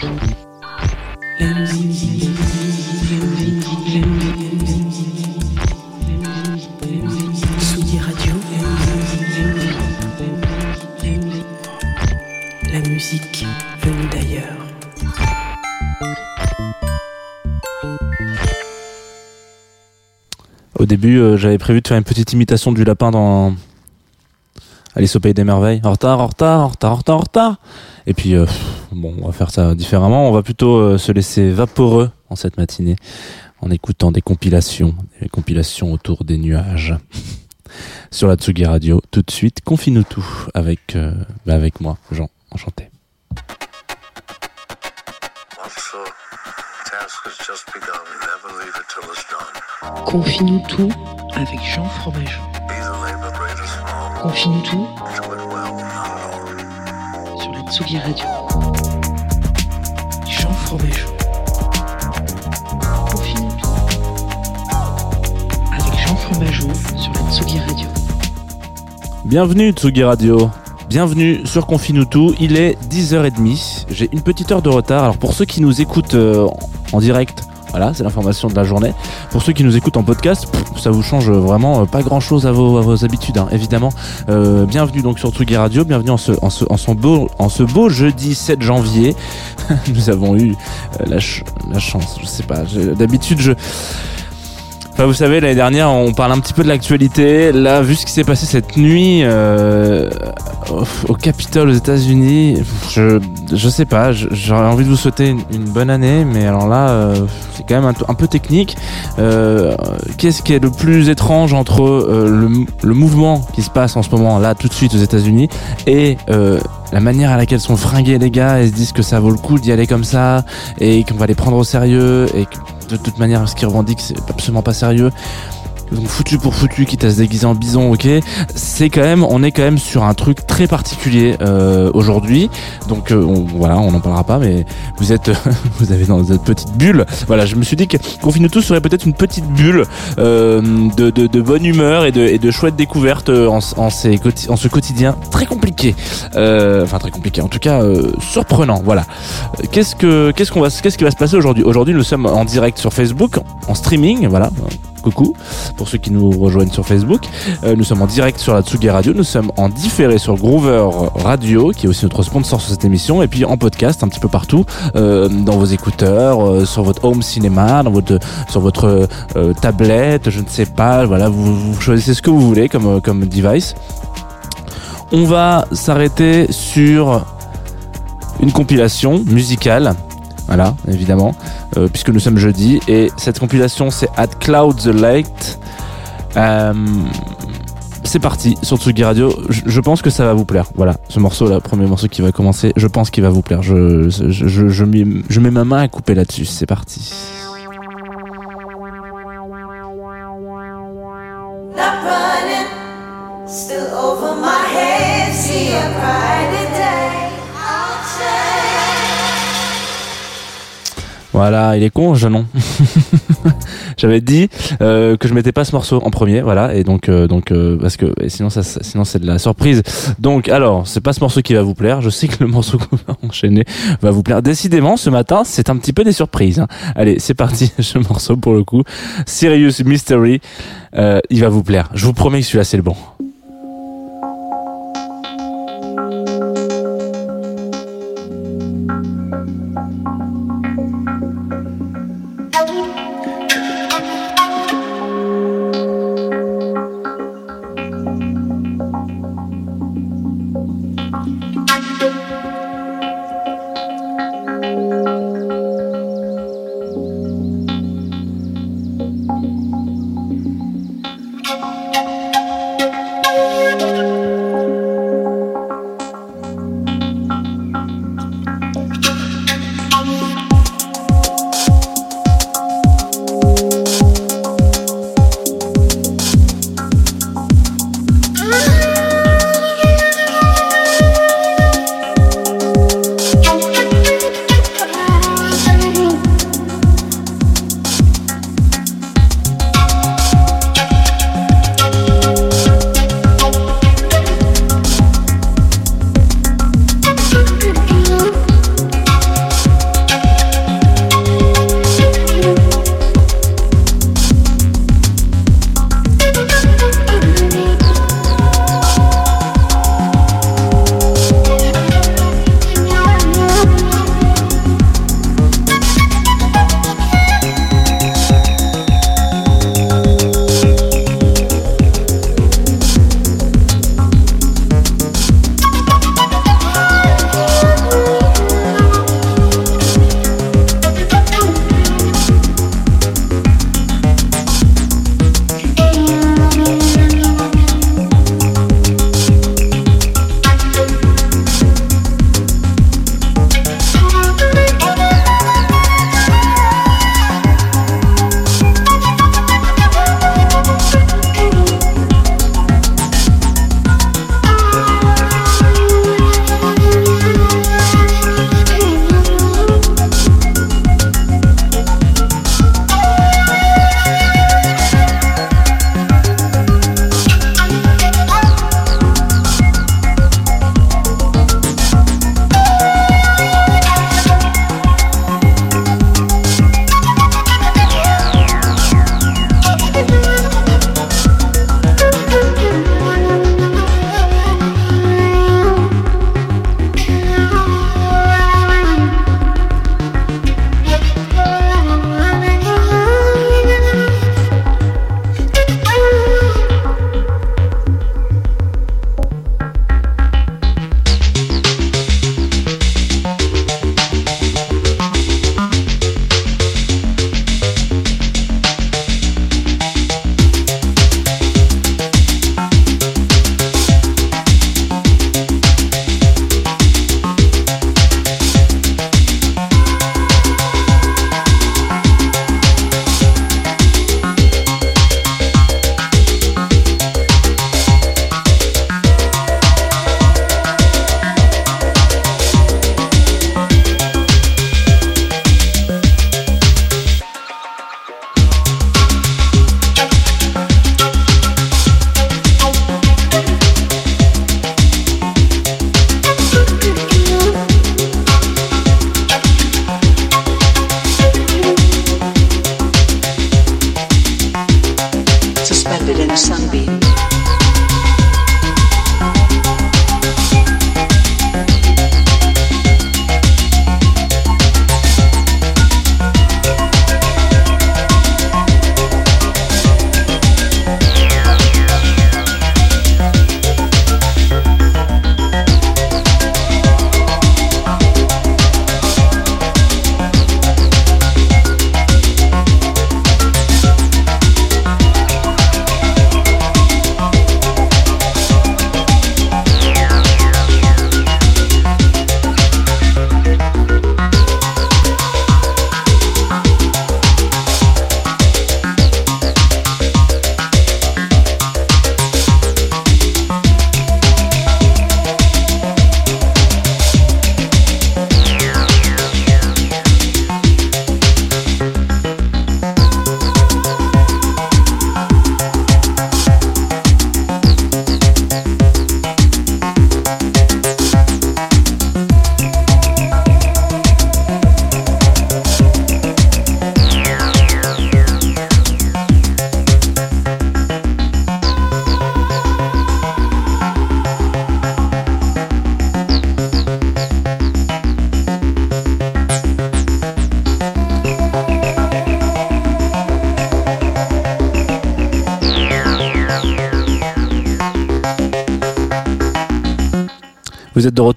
La musique, Radio. La musique venue d'ailleurs. Au début, euh, j'avais prévu de faire une petite imitation du lapin dans Alice au pays des merveilles. En retard, en retard, en retard, en retard, en retard. Et puis, euh, bon, on va faire ça différemment. On va plutôt euh, se laisser vaporeux en cette matinée en écoutant des compilations, des compilations autour des nuages. Sur la Tsugi Radio, tout de suite, confine-nous tout avec, euh, bah, avec moi, Jean. Enchanté. Confie-nous tout avec Jean Fromageau. Confie-nous tout sur la Tsugi Radio. Jean Fromageau. Confie-nous tout avec Jean Fromageau sur la Tsugi Radio. Bienvenue Tsugi Radio. Bienvenue sur Confine-nous tout. Il est 10h30. J'ai une petite heure de retard. Alors pour ceux qui nous écoutent euh, en direct, voilà, c'est l'information de la journée. Pour ceux qui nous écoutent en podcast, ça vous change vraiment euh, pas grand chose à vos, habitudes, hein, évidemment. Euh, bienvenue donc sur Tsugi Radio. Bienvenue en ce, beau, jeudi 7 janvier. nous avons eu euh, la, ch- la chance, je sais pas. D'habitude, je. Enfin, vous savez, l'année dernière, on parle un petit peu de l'actualité. Là, vu ce qui s'est passé cette nuit au, Capitole aux États-Unis, je, je sais pas. J'aurais envie de vous souhaiter une, bonne année, mais alors là, euh, c'est quand même un, peu technique. Euh, Qu'est-ce qui est le plus étrange entre euh, le, mouvement qui se passe en ce moment là, tout de suite aux États-Unis, et la manière à laquelle sont fringués les gars et se disent que ça vaut le coup d'y aller comme ça et qu'on va les prendre au sérieux et de toute manière ce qu'ils revendiquent c'est absolument pas sérieux donc foutu pour foutu quitte à se déguiser en bison ok. C'est quand même on est quand même sur un truc très particulier euh, aujourd'hui. Donc euh, voilà on n'en parlera pas mais vous êtes vous avez dans cette petite bulle. Voilà je me suis dit que Confine tous serait peut-être une petite bulle euh, de, de, bonne humeur et de, et de chouettes découvertes en, en, ces, en ce quotidien très compliqué. Enfin très compliqué. En tout cas surprenant. Voilà. Qu'est-ce que qu'est-ce qu'on va qu'est-ce qui va se passer aujourd'hui? Aujourd'hui nous sommes en direct sur Facebook en streaming. Voilà Coucou pour ceux qui nous rejoignent sur Facebook. Euh, nous sommes en direct sur la Tsugi Radio. Nous sommes en différé sur Groover Radio, qui est aussi notre sponsor sur cette émission, et puis en podcast un petit peu partout, euh, dans vos écouteurs, euh, sur votre home cinéma, dans votre, sur votre tablette, je ne sais pas. Voilà, vous, vous choisissez ce que vous voulez comme, comme device. On va s'arrêter sur une compilation musicale. Voilà, évidemment, euh, puisque nous sommes jeudi. Et cette compilation, c'est At Cloud the Light. Euh, c'est parti sur Tsugi Radio. Je, pense que ça va vous plaire. Voilà, ce morceau, là, premier morceau qui va commencer, je pense qu'il va vous plaire. Je, mets, je mets ma main à couper là-dessus. C'est parti. Voilà, il est con, je non. J'avais dit euh, que je mettais pas ce morceau en premier, voilà, et donc euh, donc euh, parce que sinon ça ça- sinon c'est de la surprise. Donc alors, c'est pas ce morceau qui va vous plaire. Je sais que le morceau qu'on va enchaîner va vous plaire. Décidément, ce matin, c'est un petit peu des surprises. hein. Allez, c'est parti, ce morceau pour le coup. Serious Mystery, euh, il va vous plaire. Je vous promets que celui-là c'est le bon.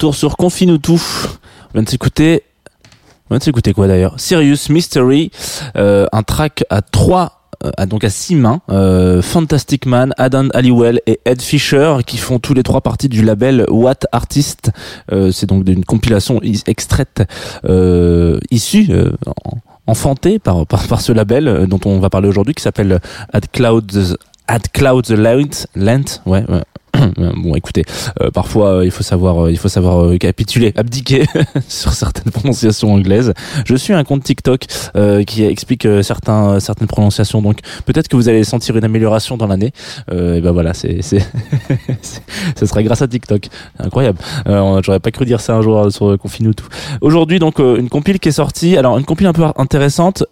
Retour sur Confine tout. On vient de s'écouter. On vient s'écouter quoi d'ailleurs? Serious Mystery, euh, un track à trois euh, donc à six mains, euh, Fantastic Man, Adam Halliwell et Ed Fisher qui font tous les trois parties du label What Artist. Euh, c'est donc d'une compilation extraite euh, issue euh, en- enfantée par, par par ce label dont on va parler aujourd'hui qui s'appelle At Clouds At Clouds Length, Length, ouais, ouais. Bon, écoutez, euh, parfois euh, il faut savoir, euh, il faut savoir euh, capituler, abdiquer sur certaines prononciations anglaises. Je suis un compte TikTok euh, qui explique euh, certains, certaines prononciations, donc peut-être que vous allez sentir une amélioration dans l'année. Et ben voilà, c'est, c'est, ça sera grâce à TikTok. Incroyable. J'aurais pas cru dire ça un jour sur Confine tout. Aujourd'hui, donc une compile qui est sortie. Alors une compile un peu intéressante.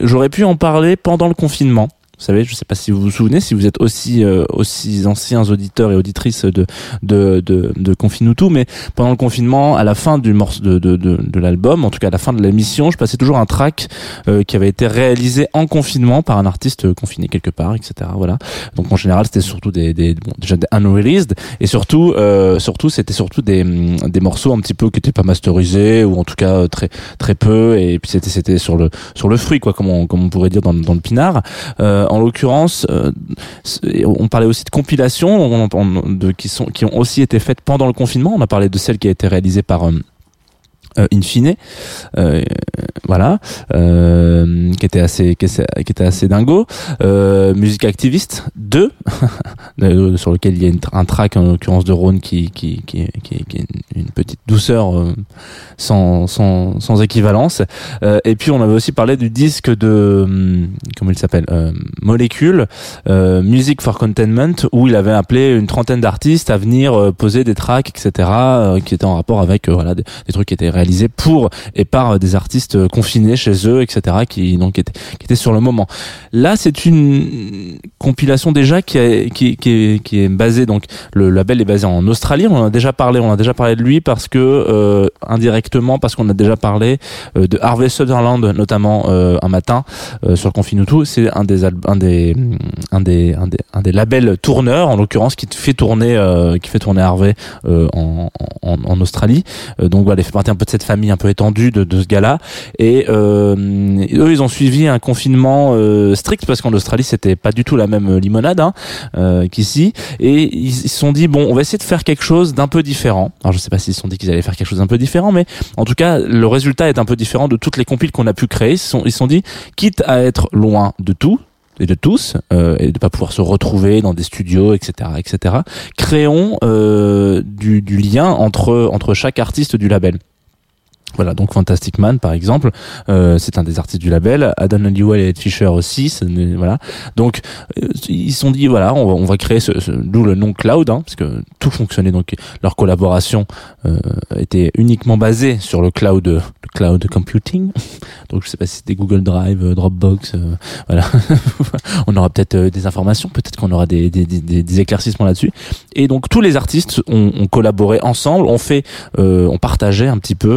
J'aurais pu en parler pendant le confinement. Vous savez, je sais pas si vous vous souvenez, si vous êtes aussi euh, aussi anciens auditeurs et auditrices de de de, de Confinutu, mais pendant le confinement, à la fin du morceau de de, de, de l'album, en tout cas à la fin de l'émission, je passais toujours un track euh, qui avait été réalisé en confinement par un artiste euh, confiné quelque part, etc. Voilà. Donc en général, c'était surtout des, des bon, déjà des unreleased et surtout euh, surtout c'était surtout des hum, des morceaux un petit peu qui étaient pas masterisés ou en tout cas euh, très très peu et puis c'était c'était sur le sur le fruit quoi, comme on comme on pourrait dire dans dans le pinard. Euh, en l'occurrence, euh, on parlait aussi de compilations qui ont aussi été faites pendant le confinement. On a parlé de celle qui a été réalisée par euh, euh, Infine, euh, voilà, euh, qui était assez, qui, était assez dingo. Euh, Musique activiste 2, euh, sur lequel il y a un track en l'occurrence de Rhône qui, qui, qui, qui, est une, petite douceur euh, sans, sans, sans équivalence. Euh, et puis on avait aussi parlé du disque de, hum, comment il s'appelle, Molécule, Music for Containment, où il avait appelé une trentaine d'artistes à venir poser des tracks, etc., qui étaient en rapport avec voilà des, des trucs qui étaient réalisés pour et par euh, des artistes euh, confinés chez eux, etc., qui donc étaient, qui sur le moment. Là, c'est une compilation déjà qui, est qui, est, qui est basée donc le label est basé en Australie. On en a déjà parlé, on a déjà parlé de lui parce que euh, indirectement parce qu'on a déjà parlé euh, de Harvey Sutherland notamment euh, un matin sur Confinutu. C'est un des un des un des un des un des labels tourneurs en l'occurrence qui fait tourner qui fait tourner Harvey en, en, en Australie. Donc voilà, il fait partie un peu de cette famille un peu étendue de, de ce gars-là. Et euh, eux, ils ont suivi un confinement euh, strict parce qu'en Australie, c'était pas du tout la même limonade hein, euh, qu'ici. Et ils se sont dit bon, on va essayer de faire quelque chose d'un peu différent. Alors je sais pas s'ils se sont dit qu'ils allaient faire quelque chose d'un peu différent, mais en tout cas, le résultat est un peu différent de toutes les compiles qu'on a pu créer. Ils se sont, ils sont dit, quitte à être loin de tout et de tous euh, et de pas pouvoir se retrouver dans des studios etc etc créons euh, du, du lien entre entre chaque artiste du label voilà, donc Fantastic Man par exemple, euh, c'est un des artistes du label. Adam Halliwell et Ed Fisher aussi, voilà. Donc euh, ils se sont dit voilà, on va, on va créer ce, ce- d'où le nom Cloud, hein, parce que tout fonctionnait. Donc leur collaboration euh, était uniquement basée sur le cloud, le cloud computing. Donc je sais pas si c'était Google Drive, euh, Dropbox, euh, voilà. on aura peut-être des informations, peut-être qu'on aura des, des, des, des éclaircissements là-dessus. Et donc tous les artistes ont, ont collaboré ensemble, on fait, euh, on partageait un petit peu,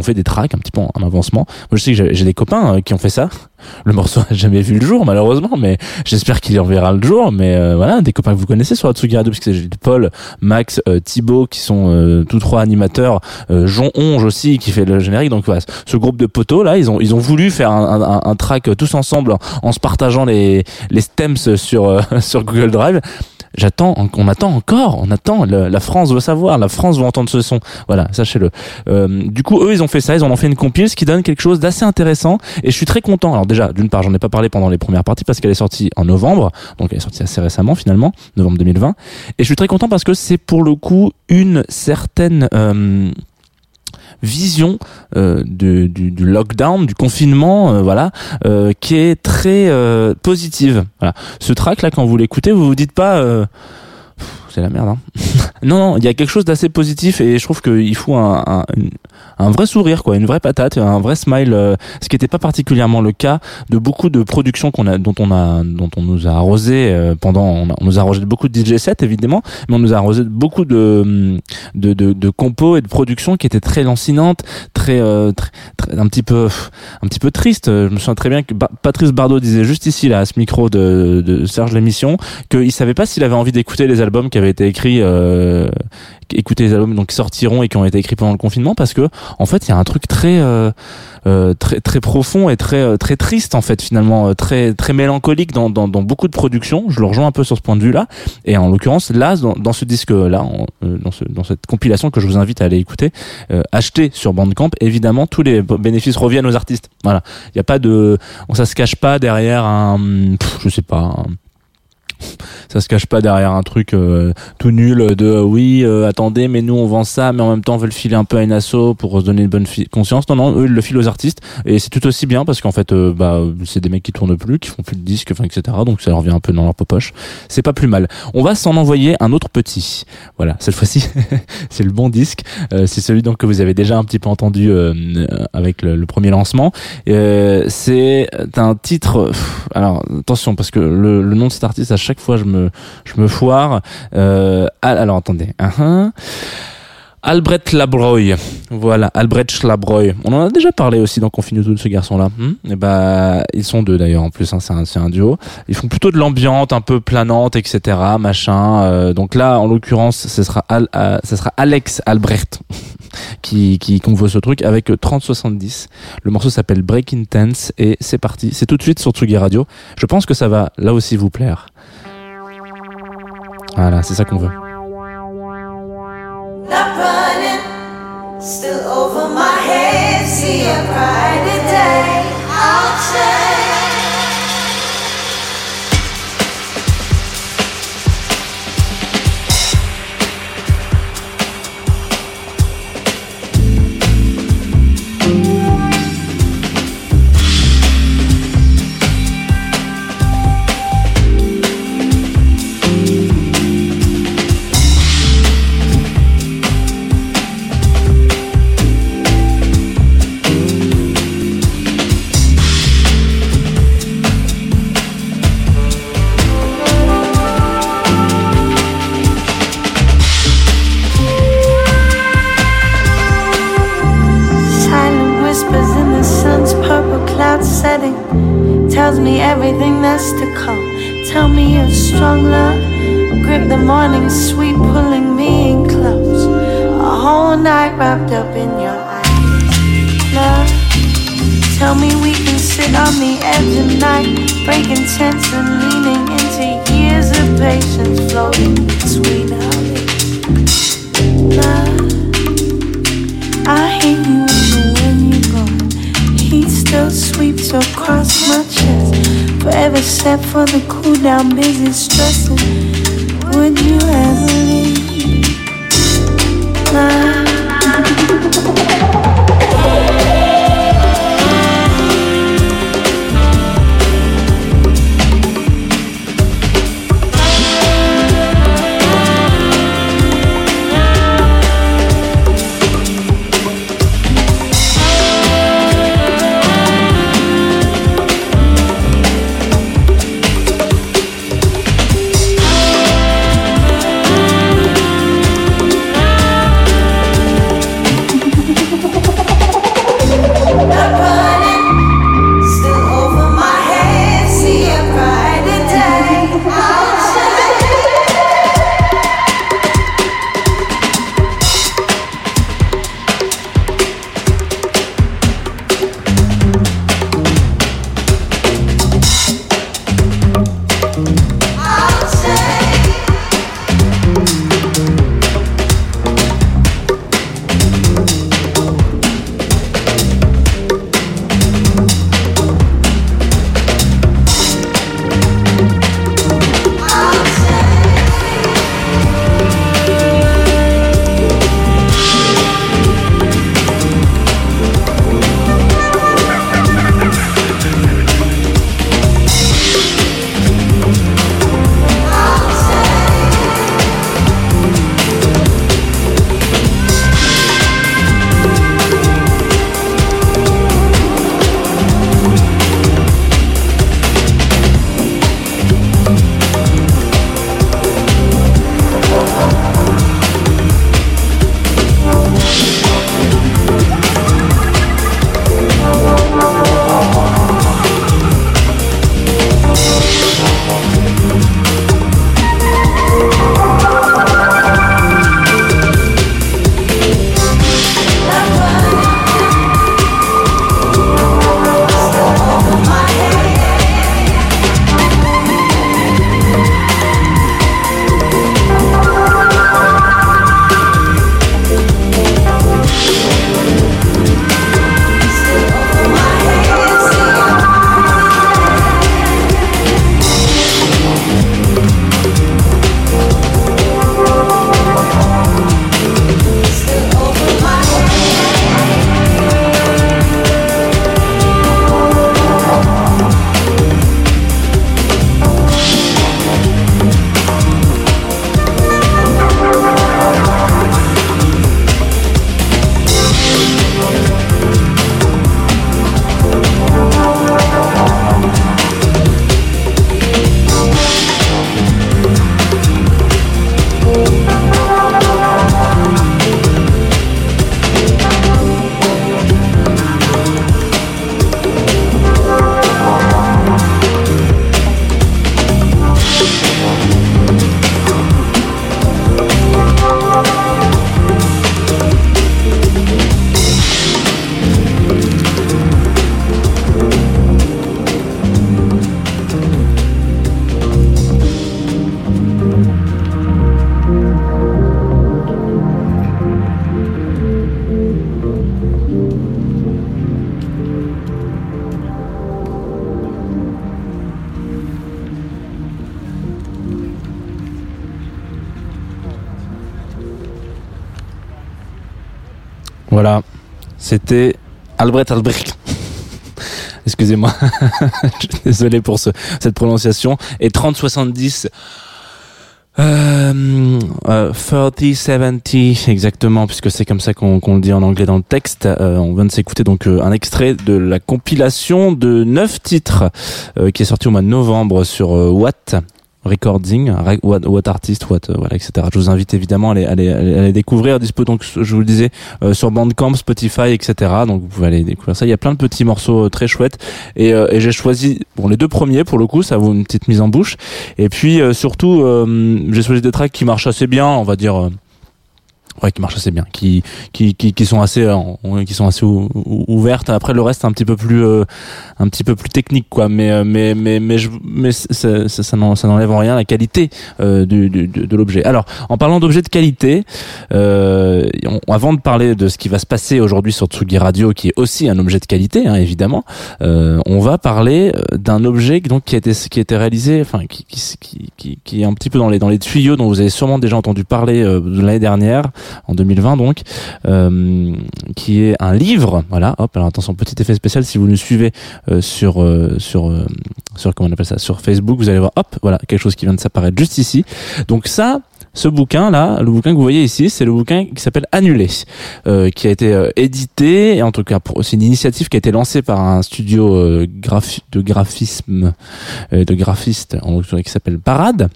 on fait des tracks un petit peu en, en avancement. Moi je sais que j'ai des copains euh, qui ont fait ça. Le morceau n'a jamais vu le jour malheureusement, mais j'espère qu'il en verra le jour. Mais euh, voilà, des copains que vous connaissez sur Atsugi Radio, parce que j'ai Paul, Max, euh, Thibaut qui sont euh, tous trois animateurs, euh, Jean Onge aussi qui fait le générique. Donc voilà, ce groupe de poteaux là, ils ont ils ont voulu faire un, un, un track tous ensemble en, en se partageant les les stems sur euh, sur Google Drive. J'attends, on attend encore, on attend. La France veut savoir, la France veut entendre ce son. Voilà, sachez-le. Euh, du coup, eux, ils ont fait ça, ils en ont fait une compile, ce qui donne quelque chose d'assez intéressant. Et je suis très content. Alors déjà, d'une part, j'en ai pas parlé pendant les premières parties parce qu'elle est sortie en novembre, donc elle est sortie assez récemment finalement, novembre 2020. Et je suis très content parce que c'est pour le coup une certaine euh, vision euh, du, du, du lockdown, du confinement, euh, voilà, euh, qui est très euh, positive. Ce track là, quand vous l'écoutez, vous vous dites pas. Euh, c'est la merde. Hein. non, non, il y a quelque chose d'assez positif et je trouve qu'il faut un, un, un vrai sourire, quoi, une vraie patate, un vrai smile, euh, ce qui n'était pas particulièrement le cas de beaucoup de productions qu'on a, dont on a, dont on nous a arrosé euh, pendant, on, nous a arrosé beaucoup de DJ sets évidemment, mais on nous a arrosé beaucoup de, de, de, compos et de productions qui étaient très lancinantes, très, euh, très, très- un petit peu, un petit peu triste. Je me souviens très bien que Patrice Bardot disait juste ici là à ce micro de, de Serge l'émission qu'il savait pas s'il avait envie d'écouter les albums avaient été écrits, euh, écouter les albums donc qui sortiront et qui ont été écrits pendant le confinement parce que en fait il y a un truc très euh, euh, très très profond et très euh, très triste en fait finalement euh, très très mélancolique dans, dans, dans beaucoup de productions. Je le rejoins un peu sur ce point de vue là et en l'occurrence là dans, dans ce disque là en- dans, ce, dans cette compilation que je vous invite à aller écouter euh, acheter sur Bandcamp évidemment tous les bénéfices reviennent aux artistes. Voilà. Il y a pas de ça se cache pas derrière un je sais pas ça se cache pas derrière un truc euh, tout nul de euh, oui euh, attendez mais nous on vend ça mais en même temps on veut le filer un peu à une asso pour se donner une bonne conscience. Non non eux ils le filent aux artistes. Et c'est tout aussi bien parce qu'en fait euh, bah c'est des mecs qui tournent plus qui font plus de disques enfin etc donc ça leur revient un peu dans leur poche c'est pas plus mal. On va s'en envoyer un autre petit. Voilà cette fois-ci c'est le bon disque. Euh, c'est celui donc que vous avez déjà un petit peu entendu avec le, premier lancement. C'est un titre alors attention parce que le, le nom de cet artiste à chaque fois je me je me foire euh, ah, alors attendez uh Albrecht Labroy. Voilà, Albrecht Labroy. On en a déjà parlé aussi dans Confine tout de ce garçon-là. Hmm et bah, ils sont deux d'ailleurs en plus, hein, c'est un, un duo. Ils font plutôt de l'ambiante, un peu planante, etc. Machin. Euh, donc là, en l'occurrence, ce sera, euh, ce sera Alex Albrecht qui, qui ce truc avec 3070. Le morceau s'appelle Break Intense et c'est parti. C'est tout de suite sur Tsugi Radio. Je pense que ça va là aussi vous plaire. Voilà, c'est ça qu'on veut. Tells me everything that's to come. Tell me your strong love. Grip the morning sweet, pulling me in close. A whole night wrapped up in your eyes. Love. Tell me we can sit on the edge of night, breaking tense and leaning into years of patience, floating between our. Love. I hate you when you're gone. Heat still sweeps across my chest. Forever set for the cool down, busy stressing. Would you ever leave? Love. C'était Albrecht Albrecht. Excusez-moi, désolé pour ce, cette prononciation. Et 3070. Euh, euh, 3070 exactement puisque c'est comme ça qu'on le dit en anglais dans le texte Euh, on vient de s'écouter donc euh, un extrait de la compilation de neuf titres euh, qui est sorti au mois de novembre sur Watt Recording, What, What Artist, What, euh, voilà, etc. Je vous invite évidemment à les, à à découvrir. Dispo donc, je vous le disais, euh, sur Bandcamp, Spotify, etc. Donc vous pouvez aller découvrir ça. Il y a plein de petits morceaux euh, très chouettes. Et, euh, et j'ai choisi, bon, les deux premiers pour le coup, ça vaut une petite mise en bouche. Et puis surtout, j'ai choisi des tracks qui marchent assez bien, on va dire. Ouais, qui marchent assez bien, qui qui qui, qui sont assez euh, qui sont assez ou- ou- ouvertes. Après le reste un petit peu plus euh, un petit peu plus technique quoi. Mais euh, mais mais mais je, mais ça ça, ça n'en- ça n'enlève en rien la qualité euh, du, du- de, l'objet. Alors en parlant d'objets de qualité, euh, avant de parler de ce qui va se passer aujourd'hui sur Tsugi Radio, qui est aussi un objet de qualité hein, évidemment, euh, on va parler d'un objet donc qui a été qui a été réalisé, enfin qui qui, qui qui est un petit peu dans les dans les tuyaux dont vous avez sûrement déjà entendu parler de l'année dernière en 2020 donc, euh, qui est un livre. Voilà, hop. Alors attention, petit effet spécial si vous nous suivez euh, sur euh, sur euh, sur comment on appelle ça, sur Facebook, vous allez voir, hop, voilà quelque chose qui vient de s'apparaître juste ici. Donc ça. Ce bouquin là, le bouquin que vous voyez ici, c'est le bouquin qui s'appelle Annulé, euh, qui a été euh, édité, et en tout cas c'est une initiative qui a été lancée par un studio euh, graphi- de graphisme, euh, de graphistes, en l'occurrence, qui s'appelle Parade,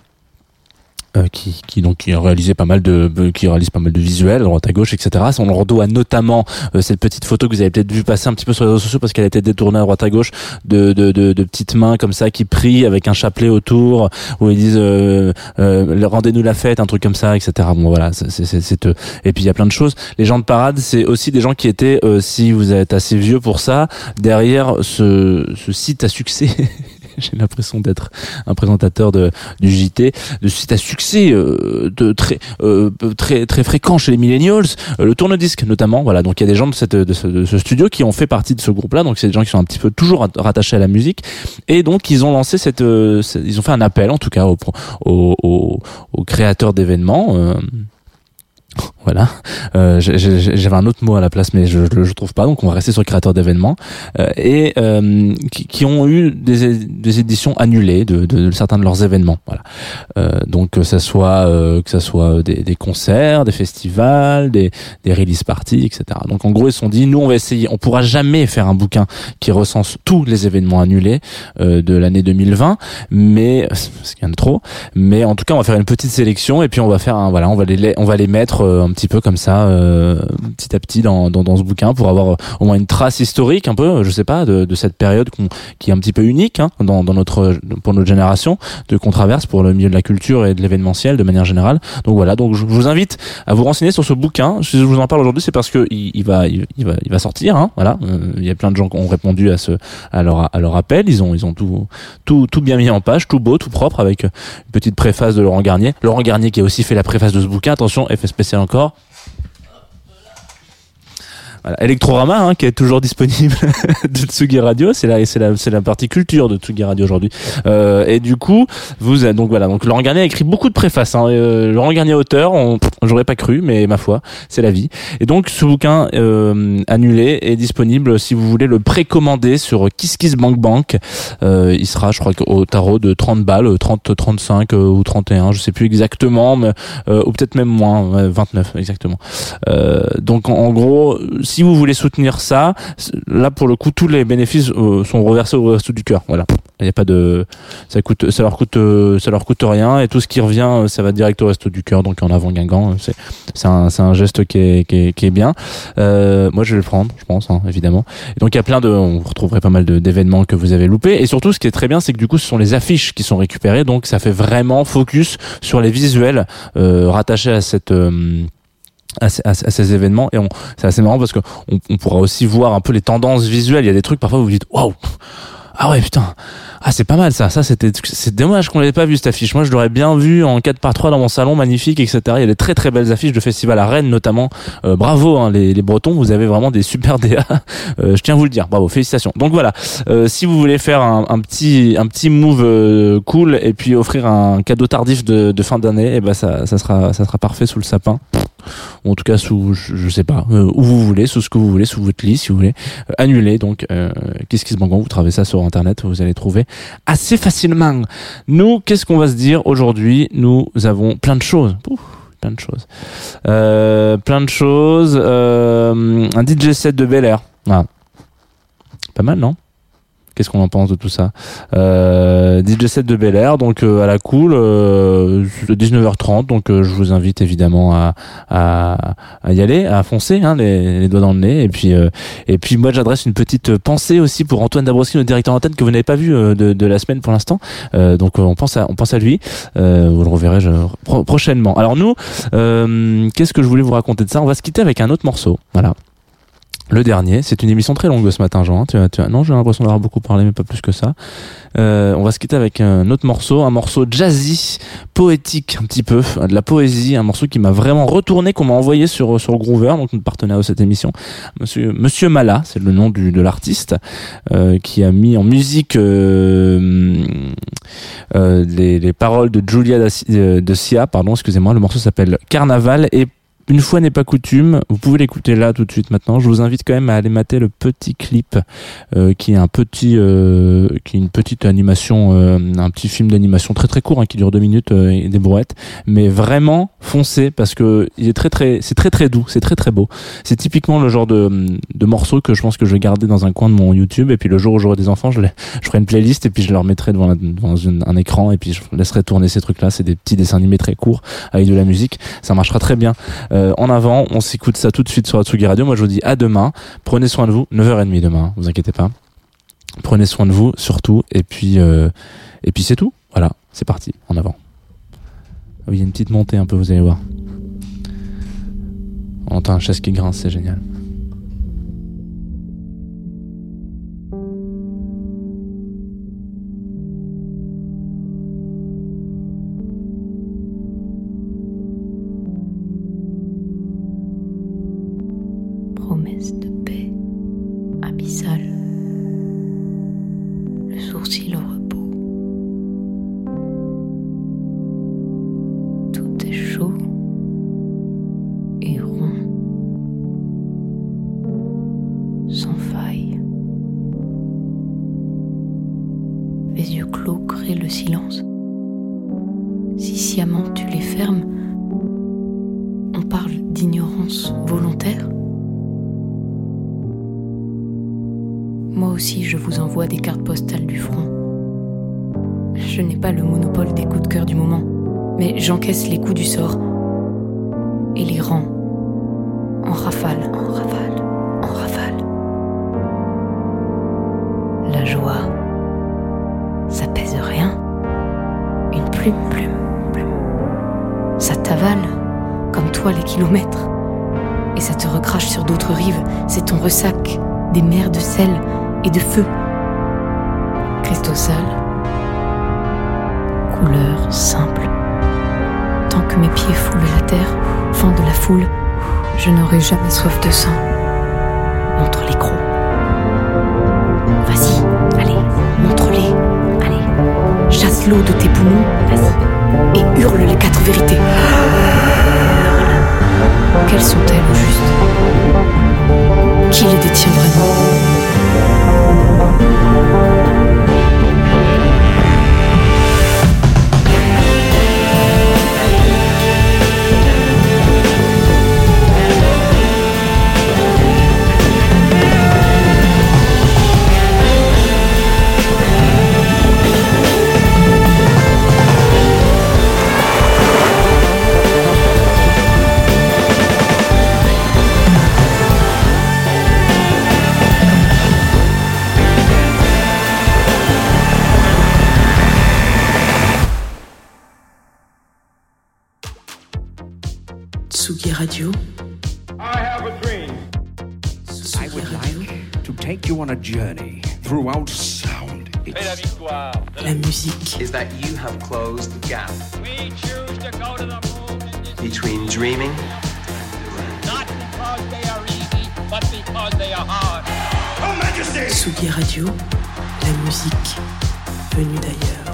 euh, qui, qui donc qui a réalisé pas mal de qui réalise pas mal de visuels droite à gauche etc on leur doit notamment euh, cette petite photo que vous avez peut-être vu passer un petit peu sur les réseaux sociaux parce qu'elle a été détournée à droite à gauche de, de, de, de petites mains comme ça qui prient avec un chapelet autour où ils disent euh, euh, rendez-nous la fête un truc comme ça etc bon voilà c'est euh, et puis il y a plein de choses. Les gens de parade c'est aussi des gens qui étaient euh, si vous êtes assez vieux pour ça derrière ce, ce site à succès j'ai l'impression d'être un présentateur de, du JT de site à succès euh, de très euh, très très fréquent chez les millennials. Euh, le tourne-disque notamment. Voilà donc il y a des gens de cette de ce, de ce studio qui ont fait partie de ce groupe là donc c'est des gens qui sont un petit peu toujours rat- rattachés à la musique. Et donc ils ont lancé cette, euh, cette- ils ont fait un appel en tout cas aux aux, aux, aux créateurs d'événements euh, voilà, euh, j'avais un autre mot à la place, mais je ne le trouve pas, donc on va rester sur créateurs d'événements euh, et euh, qui, qui ont eu des, des éditions annulées de, de, de certains de leurs événements. Voilà, euh, donc que ça soit euh, que ça soit des, des concerts, des festivals, des, des release parties, etc. Donc en gros ils se sont dit, nous on va essayer, on pourra jamais faire un bouquin qui recense tous les événements annulés euh, de l'année 2020, mais parce qu'il trop, mais en tout cas on va faire une petite sélection et puis on va faire un voilà, on va les on va les mettre un petit peu comme ça euh, petit à petit dans, dans dans ce bouquin pour avoir euh, au moins une trace historique un peu, je sais pas, de, de cette période qu'on- qui est un petit peu unique hein, dans, dans notre pour notre génération de qu'on traverse pour le milieu de la culture et de l'événementiel de manière générale. Donc voilà, donc je vous invite à vous renseigner sur ce bouquin. Si je vous en parle aujourd'hui, c'est parce que il, il va il, il va il va sortir. Hein, voilà, Euh, il y a plein de gens qui ont répondu à ce à leur à leur appel. Ils ont ils ont tout tout tout bien mis en page, tout beau, tout propre avec une petite préface de Laurent Garnier. Laurent Garnier qui a aussi fait la préface de ce bouquin. Attention, spécial encore. Voilà. Electrorama, hein, qui est toujours disponible de Tsugi Radio, c'est la, c'est la, c'est la partie culture de Tsugi Radio aujourd'hui. Euh, et du coup, vous, donc voilà, donc Laurent Garnier a écrit beaucoup de préfaces. Hein. Euh, Laurent Garnier auteur, on, j'aurais pas cru, mais ma foi, c'est la vie. Et donc ce bouquin euh, annulé est disponible si vous voulez le précommander sur KissKissBankBank. Euh, il sera, je crois, au tarot de 30 balles, 30, 35 euh, ou 31, je sais plus exactement, mais euh, ou peut-être même moins, ouais, 29 exactement. Euh, donc en, gros, vous voulez soutenir ça, là pour le coup tous les bénéfices euh, sont reversés au resto du cœur. Voilà, il n'y a pas de, ça coûte, ça leur coûte, euh, ça leur coûte rien et tout ce qui revient, euh, ça va direct au resto du cœur. Donc en avant Guingamp, euh, c'est, c'est un, c'est un geste qui est, qui est, qui est bien. Euh, moi je vais le prendre, je pense hein, évidemment. Et donc il y a plein de, on retrouverait pas mal d'événements que vous avez loupés. Et surtout ce qui est très bien, c'est que du coup ce sont les affiches qui sont récupérées, donc ça fait vraiment focus sur les visuels rattachés à cette à, à à ces événements et c'est assez marrant parce que on, on pourra aussi voir un peu les tendances visuelles. Il y a des trucs parfois où vous dites waouh! Ah ouais putain! Ah c'est pas mal ça! Ça c'était c'est dommage qu'on l'ait pas vu cette affiche. Moi je l'aurais bien vu en 4 par 3 dans mon salon magnifique etc il y a des très très belles affiches de festival à Rennes notamment. Euh, bravo hein, les, les Bretons vous avez vraiment des super DA Euh, je tiens à vous le dire. Bravo félicitations. Donc voilà. Euh, si vous voulez faire un, un petit un petit move euh, cool et puis offrir un cadeau tardif de, de fin d'année et ben ça ça sera ça sera parfait sous le sapin en tout cas sous, je, sais pas, euh, où vous voulez, sous ce que vous voulez, sous votre lit, si vous voulez, euh, annuler. Donc, euh, qu'est-ce qui se vous? Trouvez ça sur internet, vous allez trouver assez facilement. Nous, qu'est-ce qu'on va se dire aujourd'hui? Nous avons plein de choses. Ouf, plein de choses. Euh, plein de choses. Euh, un DJ set de Bel Air. Voilà. Pas mal, non? Qu'est-ce qu'on en pense de tout ça? Euh, DJ set de Bel Air, donc euh, à la cool, euh, 19h30. Donc euh, je vous invite évidemment à, à, à y aller, à foncer, hein, les, doigts dans le nez. Et puis euh, et puis moi j'adresse une petite pensée aussi pour Antoine Dabrowski, notre directeur antenne que vous n'avez pas vu de, la semaine pour l'instant. Donc on pense à on pense à lui. Vous le reverrez prochainement. Alors nous, qu'est-ce que je voulais vous raconter de ça? On va se quitter avec un autre morceau. Voilà. Le dernier, c'est une émission très longue ce matin, Jean. hein. Tu tu non, j'ai l'impression d'avoir beaucoup parlé, mais pas plus que ça. Euh, on va se quitter avec un autre morceau, un morceau jazzy, poétique un petit peu, euh, de la poésie, un morceau qui m'a vraiment retourné, qu'on m'a envoyé sur sur Groover, donc notre partenaire de cette émission, Monsieur Monsieur Mala, c'est le nom du, de l'artiste, euh, qui a mis en musique euh, euh, les, les paroles de Julia de Sia, pardon, excusez-moi. Le morceau s'appelle Carnaval et une fois n'est pas coutume, vous pouvez l'écouter là tout de suite maintenant. Je vous invite quand même à aller mater le petit clip euh, qui est un petit, euh, qui est une petite animation, euh, un petit film d'animation très très court hein, qui dure deux minutes et des brouettes, mais vraiment foncez parce que il est très très, c'est très très doux, c'est très très beau. C'est typiquement le genre de, de morceau que je pense que je vais garder dans un coin de mon YouTube et puis le jour où j'aurai des enfants, je, les, ferai une playlist et puis je leur mettrai devant, un écran et puis je laisserai tourner ces trucs là. C'est des petits dessins animés très courts avec de la musique, ça marchera très bien. Euh, en avant, on s'écoute ça tout de suite sur Atsugi Radio. Moi, je vous dis à demain. Prenez soin de vous. 9h30 demain, vous inquiétez pas. Prenez soin de vous, surtout. Et puis, euh, et c'est tout. Voilà, c'est parti. En avant. Ah Oui, il y a une petite montée un peu, vous allez voir. On entend un chaise qui grince, c'est génial. Sans faille. Les yeux clos créent le silence. Si sciemment tu les fermes, on parle d'ignorance volontaire. Moi aussi, je vous envoie des cartes postales du front. Je n'ai pas le monopole des coups de cœur du moment, mais j'encaisse les coups du sort et les rafale, en rafale, en rafale. Les kilomètres, et ça te recrache sur d'autres rives. C'est ton ressac des mers de sel et de feu. Cristaux sales, couleur simple. Tant que mes pieds foulent la terre, fendent la foule, je n'aurai jamais soif de sang. Montre les crocs. Vas-y, allez, montre-les, allez. Chasse l'eau de tes poumons. Et hurle les quatre vérités. Quelles sont-elles au juste? Qui les détient vraiment would like to take you on a journey throughout sound. Et la victoire. la musique, is that you have closed the gap We choose to go to the moon between dreaming not because they are easy, but because they are hard. Tsugi Radio, la musique venue d'ailleurs.